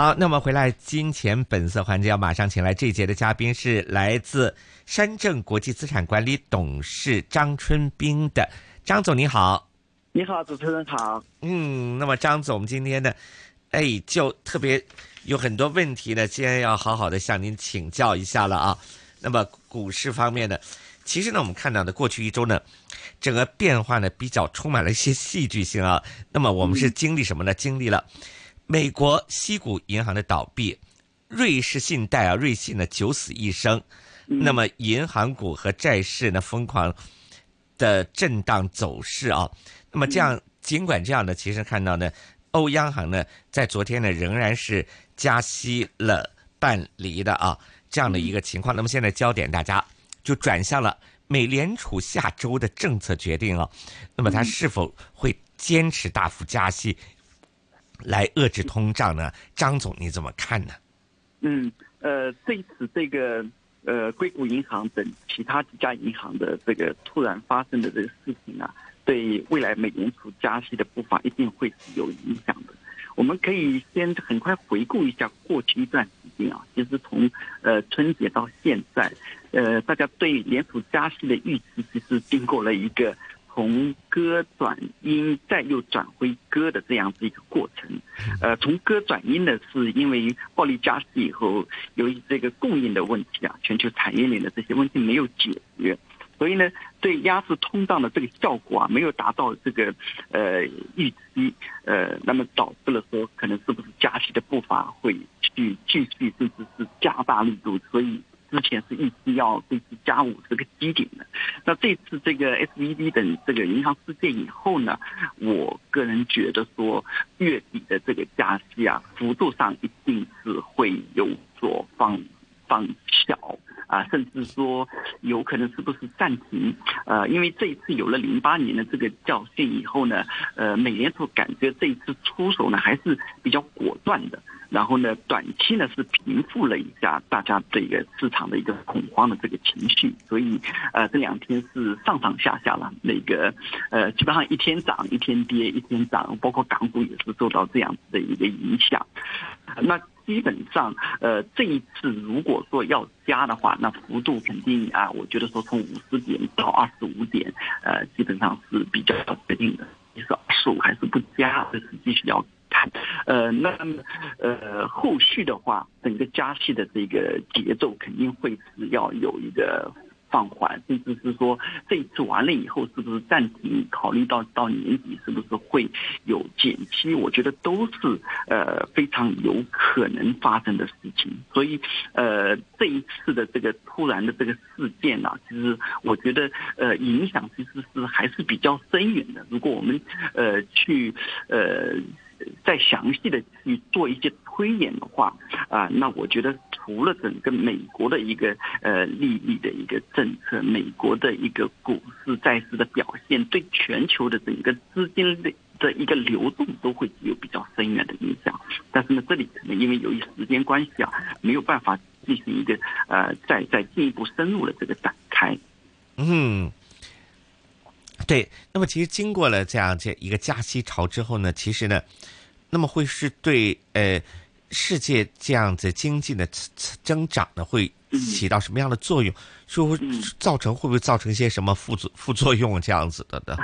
好，那么回来金钱本色环节要马上请来这一节的嘉宾是来自山正国际资产管理董事张春兵的张总，你好。你好，主持人好。嗯，那么张总，今天呢，哎，就特别有很多问题呢，今天要好好的向您请教一下了啊。那么股市方面呢，其实呢，我们看到的过去一周呢，整个变化呢比较充满了一些戏剧性啊。那么我们是经历什么呢？经历了。美国西谷银行的倒闭，瑞士信贷啊，瑞信呢九死一生，那么银行股和债市呢疯狂的震荡走势啊，那么这样尽管这样呢，其实看到呢，欧央行呢在昨天呢仍然是加息了半厘的啊这样的一个情况，那么现在焦点大家就转向了美联储下周的政策决定啊，那么它是否会坚持大幅加息？来遏制通胀呢？张总你怎么看呢？嗯，呃，这次这个呃硅谷银行等其他几家银行的这个突然发生的这个事情啊，对未来美联储加息的步伐一定会是有影响的。我们可以先很快回顾一下过去一段时间啊，其实从呃春节到现在，呃，大家对联储加息的预期其实经过了一个。从歌转音，再又转回歌的这样子一个过程，呃，从歌转音呢，是因为暴力加息以后，由于这个供应的问题啊，全球产业链的这些问题没有解决，所以呢，对压制通胀的这个效果啊，没有达到这个呃预期，呃，那么导致了说，可能是不是加息的步伐会去继续，甚至是加大力度，所以。之前是预期要这次加五这个基点的，那这次这个 S V D 等这个银行事件以后呢，我个人觉得说月底的这个加息啊，幅度上一定是会有所放放小。啊，甚至说有可能是不是暂停？呃，因为这一次有了零八年的这个教训以后呢，呃，美联储感觉这一次出手呢还是比较果断的。然后呢，短期呢是平复了一下大家这个市场的一个恐慌的这个情绪，所以呃这两天是上上下下了，那个呃基本上一天涨一天跌一天涨，包括港股也是受到这样子的一个影响。那基本上呃这一次如果说要加的话，那幅度肯定啊，我觉得说从五十点到二十五点，呃基本上是比较确定的。你说二十五还是不加，这是继续要看。呃，那么呃，后续的话，整个加息的这个节奏肯定会是要有一个。放缓，甚至是说这一次完了以后，是不是暂停？考虑到到年底是不是会有减息？我觉得都是呃非常有可能发生的事情。所以呃这一次的这个突然的这个事件啊，其实我觉得呃影响其实是还是比较深远的。如果我们呃去呃再详细的去做一些推演的话啊，那我觉得。除了整个美国的一个呃利率的一个政策，美国的一个股市债市的表现，对全球的整个资金的的一个流动都会有比较深远的影响。但是呢，这里可能因为由于时间关系啊，没有办法进行一个呃再再进一步深入的这个展开。嗯，对。那么其实经过了这样这一个加息潮之后呢，其实呢，那么会是对呃。世界这样子经济的增长呢，会起到什么样的作用？说造成会不会造成一些什么副作副作用这样子的呢？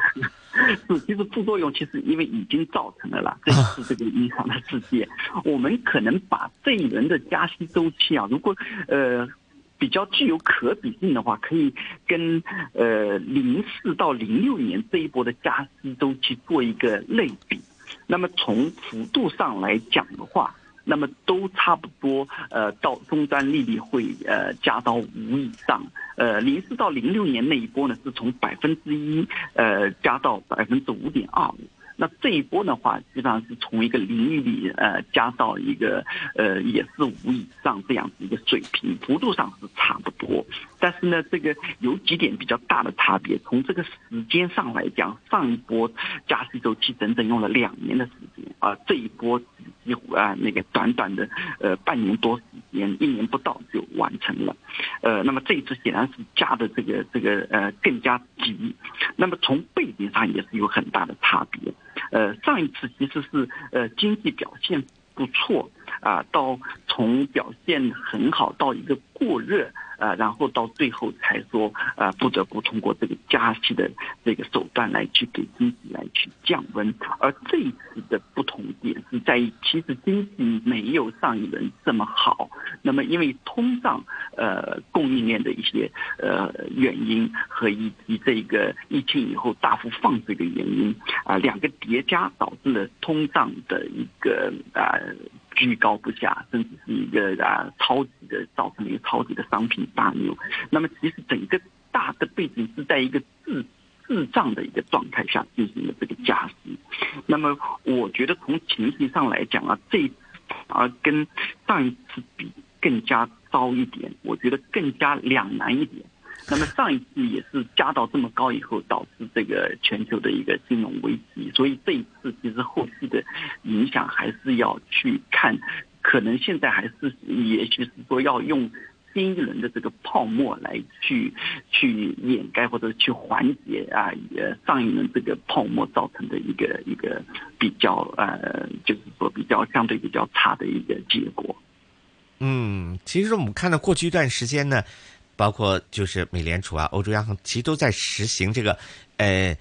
是，其实副作用其实因为已经造成了啦，这是这个影响的世界。我们可能把这一轮的加息周期啊，如果呃比较具有可比性的话，可以跟呃零四到零六年这一波的加息周期做一个类比。那么从幅度上来讲的话，那么都差不多，呃，到终端利率会呃加到五以上，呃，零四到零六年那一波呢，是从百分之一呃加到百分之五点二五。那这一波的话，基本上是从一个零利率呃加到一个呃也是五以上这样子一个水平，幅度上是差不多。但是呢，这个有几点比较大的差别。从这个时间上来讲，上一波加息周期整整用了两年的时间，啊，这一波几乎啊那个短短的呃半年多时间，一年不到就完成了。呃，那么这一次显然是加的这个这个呃更加急。那么从背景上也是有很大的差别。呃，上一次其实是呃经济表现不错，啊，到从表现很好到一个过热。呃，然后到最后才说，呃，不得不通过这个加息的这个手段来去给经济来去降温。而这一次的不同点是在于，其实经济没有上一轮这么好。那么因为通胀、呃供应链的一些呃原因和以及这个疫情以后大幅放水的原因啊，两个叠加导致了通胀的一个啊。居高不下，甚至是一个啊超级的造成了一个超级的商品大牛。那么其实整个大的背景是在一个滞滞胀的一个状态下进行的这个加息。那么我觉得从情绪上来讲啊，这而跟上一次比更加糟一点，我觉得更加两难一点。那么上一次也是加到这么高以后，导致这个全球的一个金融危机，所以这一次其实后续的影响还是要去看，可能现在还是也许是说要用新一轮的这个泡沫来去去掩盖或者去缓解啊，呃上一轮这个泡沫造成的一个一个比较呃，就是说比较相对比较差的一个结果。嗯，其实我们看到过去一段时间呢。包括就是美联储啊，欧洲央行其实都在实行这个，呃，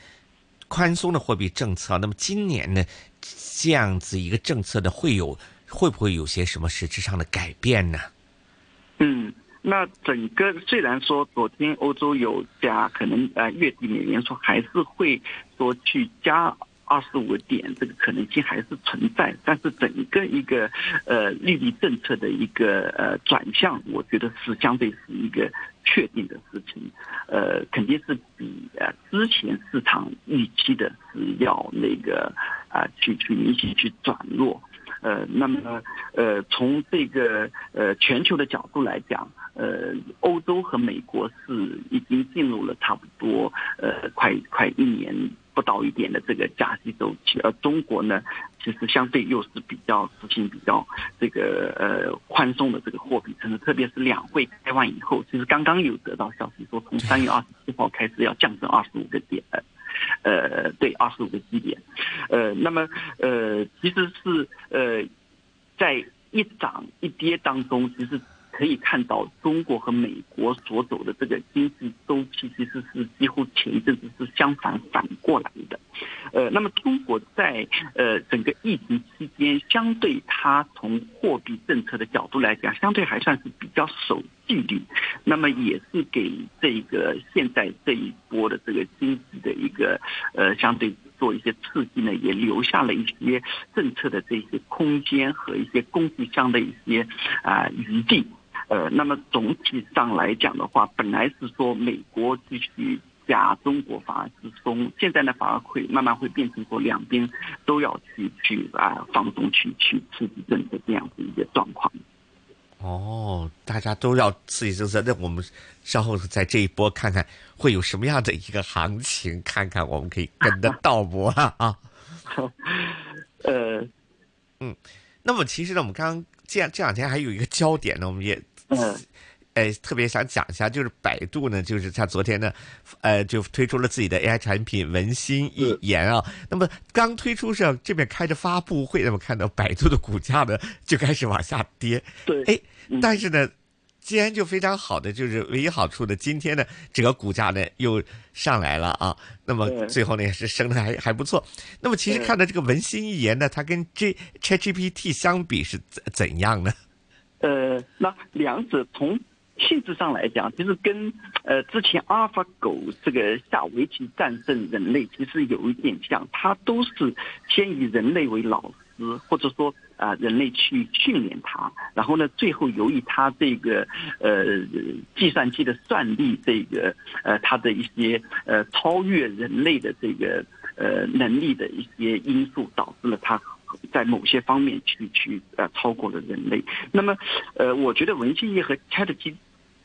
宽松的货币政策。那么今年呢，这样子一个政策的会有会不会有些什么实质上的改变呢？嗯，那整个虽然说昨天欧洲有加，可能呃月底美联储还是会说去加。二十五个点，这个可能性还是存在，但是整个一个呃利率政策的一个呃转向，我觉得是相对是一个确定的事情，呃，肯定是比呃之前市场预期的是要那个啊去去明显去转弱，呃，那么呃从这个呃全球的角度来讲，呃，欧洲和美国是已经进入了差不多呃快快一年。不到一点的这个加息周期，而中国呢，其实相对又是比较实行比较这个呃宽松的这个货币政策，特别是两会开完以后，其实刚刚有得到消息说，从三月二十七号开始要降准二十五个点，呃，对，二十五个基点，呃，那么呃，其实是呃，在一涨一跌当中，其实。可以看到，中国和美国所走的这个经济周期，其实是几乎前一阵子是相反反过来的。呃，那么中国在呃整个疫情期间，相对它从货币政策的角度来讲，相对还算是比较守纪律。那么也是给这个现在这一波的这个经济的一个呃相对做一些刺激呢，也留下了一些政策的这些空间和一些工具箱的一些啊余地。呃，那么总体上来讲的话，本来是说美国继续加，中国反而是松，现在呢反而会慢慢会变成说两边都要去去啊放松去去刺激政策这样子一个状况。哦，大家都要刺激政策，那我们稍后在这一波看看会有什么样的一个行情，看看我们可以跟得到不啊？呃，嗯，那么其实呢，我们刚刚这样这两天还有一个焦点呢，我们也。嗯，哎，特别想讲一下，就是百度呢，就是他昨天呢，呃，就推出了自己的 AI 产品文心一言啊。那么刚推出上这边开着发布会，那么看到百度的股价呢就开始往下跌。对，哎，但是呢，既然就非常好的，就是唯一好处的，今天呢，整个股价呢又上来了啊。那么最后呢也是升的还还不错。那么其实看到这个文心一言呢，它跟 G ChatGPT 相比是怎怎样呢？呃，那两者从性质上来讲，其实跟呃之前阿尔法狗这个下围棋战胜人类，其实有一点像。它都是先以人类为老师，或者说啊人类去训练它，然后呢，最后由于它这个呃计算机的算力，这个呃它的一些呃超越人类的这个呃能力的一些因素，导致了它。在某些方面去去呃超过了人类，那么呃我觉得文心一和 Chat G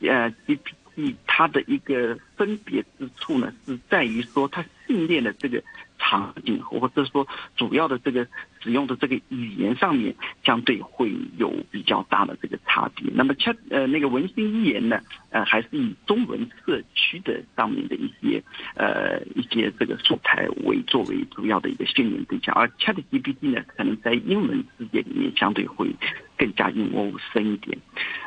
呃 GPT 它的一个分别之处呢，是在于说它训练的这个。场景或者说主要的这个使用的这个语言上面，相对会有比较大的这个差别。那么，恰呃那个文心一言呢，呃还是以中文社区的上面的一些呃一些这个素材为作为主要的一个训练对象，而 ChatGPT 呢，可能在英文世界里面相对会。更加用户深一点。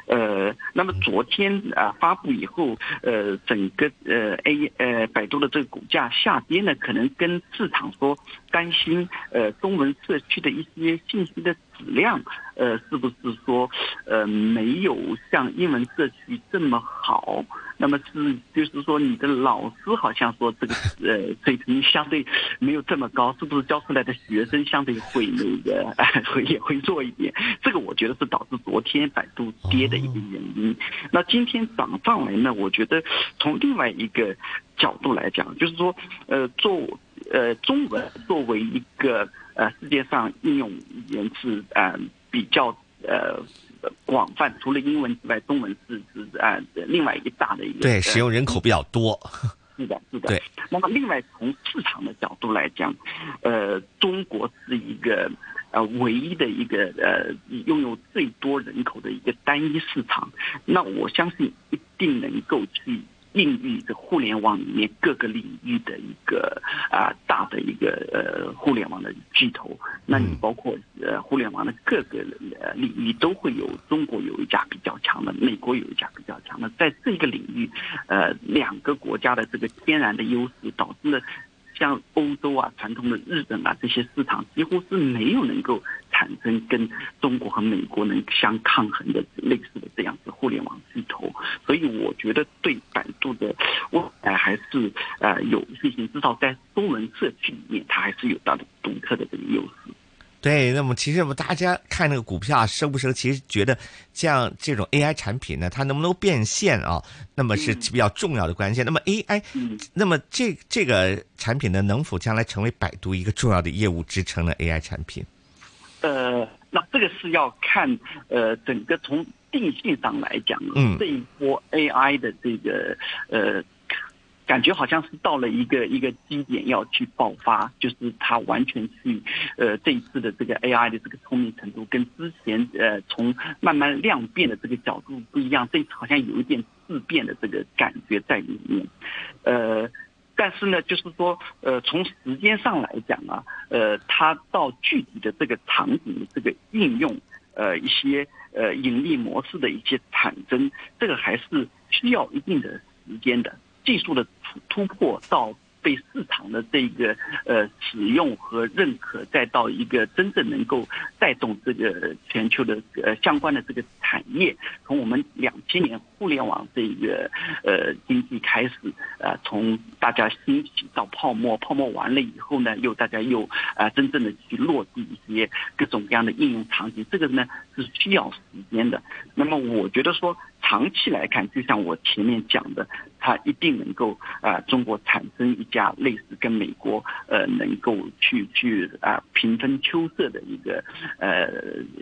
呃，那么昨天啊发布以后，呃，整个呃 A 呃百度的这个股价下跌呢，可能跟市场说担心呃中文社区的一些信息的质量，呃，是不是说呃没有像英文社区这么好？那么是就是说你的老师好像说这个呃水平相对没有这么高，是不是教出来的学生相对会那个会也会弱一点？这个我觉得是导致昨天百度跌的一个原因。那今天涨上来呢？我觉得从另外一个角度来讲，就是说呃做呃中文作为一个呃世界上应用语言是呃比较呃。广泛，除了英文之外，中文是是啊，另外一大的一个对使用人口比较多。是的，是的。对。那么，另外从市场的角度来讲，呃，中国是一个呃唯一的一个呃拥有最多人口的一个单一市场。那我相信一定能够去。孕育这互联网里面各个领域的一个啊大的一个呃互联网的巨头，那你包括呃互联网的各个呃领域都会有中国有一家比较强的，美国有一家比较强的，在这个领域，呃两个国家的这个天然的优势导致了。像欧洲啊、传统的日本啊这些市场，几乎是没有能够产生跟中国和美国能相抗衡的类似的这样所以我觉得对百度的未来还是呃有信心，至少在中文社区里面，它还是有它的独特的这个优势。对，那么其实我们大家看那个股票升不升，其实觉得像这种 AI 产品呢，它能不能变现啊？那么是比较重要的关键。那么 AI，那么这这个产品呢，能否将来成为百度一个重要的业务支撑的 AI 产品？呃，那这个是要看呃整个从定性上来讲，嗯，这一波 AI 的这个呃。感觉好像是到了一个一个基点要去爆发，就是它完全去，呃，这一次的这个 AI 的这个聪明程度跟之前呃从慢慢量变的这个角度不一样，这次好像有一点质变的这个感觉在里面，呃，但是呢，就是说呃从时间上来讲啊，呃，它到具体的这个场景这个应用，呃，一些呃盈利模式的一些产生，这个还是需要一定的时间的。技术的突突破到被市场的这个呃使用和认可，再到一个真正能够带动这个全球的呃相关的这个产业，从我们两千年互联网这个呃经济开始，呃从大家兴起到泡沫，泡沫完了以后呢，又大家又啊真正的去落地一些各种各样的应用场景，这个呢是需要时间的。那么我觉得说。长期来看，就像我前面讲的，它一定能够啊，中国产生一家类似跟美国呃，能够去去啊平分秋色的一个呃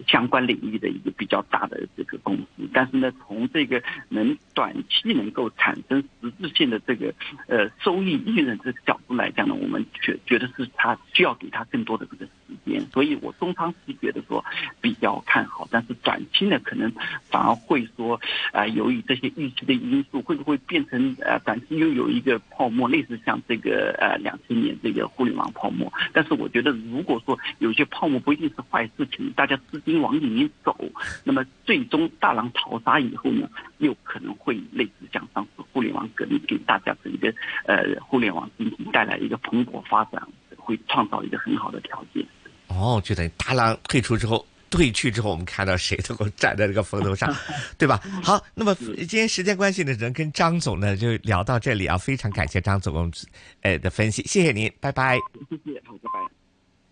相关领域的一个比较大的这个公司。但是呢，从这个能短期能够产生实质性的这个呃收益利润这个角度来讲呢，我们觉觉得是它需要给它更多的这个时间。所以我中长期觉得说比较看好，但是短期呢，可能反而会说。啊，由于这些预期的因素，会不会变成呃短期又有一个泡沫，类似像这个呃两千年这个互联网泡沫？但是我觉得，如果说有些泡沫不一定是坏事情，大家资金往里面走，那么最终大浪淘沙以后呢，又可能会类似像上次互联网革命，给大家整个呃互联网经济带来一个蓬勃发展，会创造一个很好的条件。哦，就等于大浪退出之后。退去之后，我们看到谁能够站在这个风头上，对吧？好，那么今天时间关系呢，只能跟张总呢就聊到这里啊，非常感谢张总，呃的分析，谢谢您，拜拜。谢谢，好，拜拜。